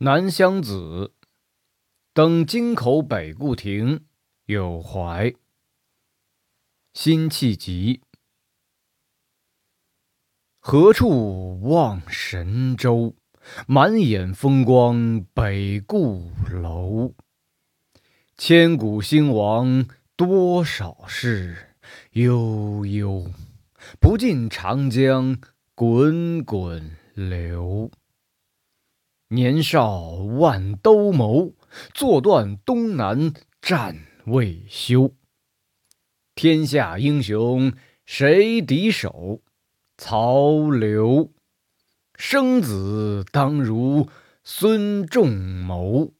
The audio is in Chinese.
南乡子，登京口北固亭，有怀。辛弃疾。何处望神州？满眼风光北固楼。千古兴亡多少事，悠悠，不尽长江滚滚流。年少万兜鍪，坐断东南战未休。天下英雄谁敌手？曹刘。生子当如孙仲谋。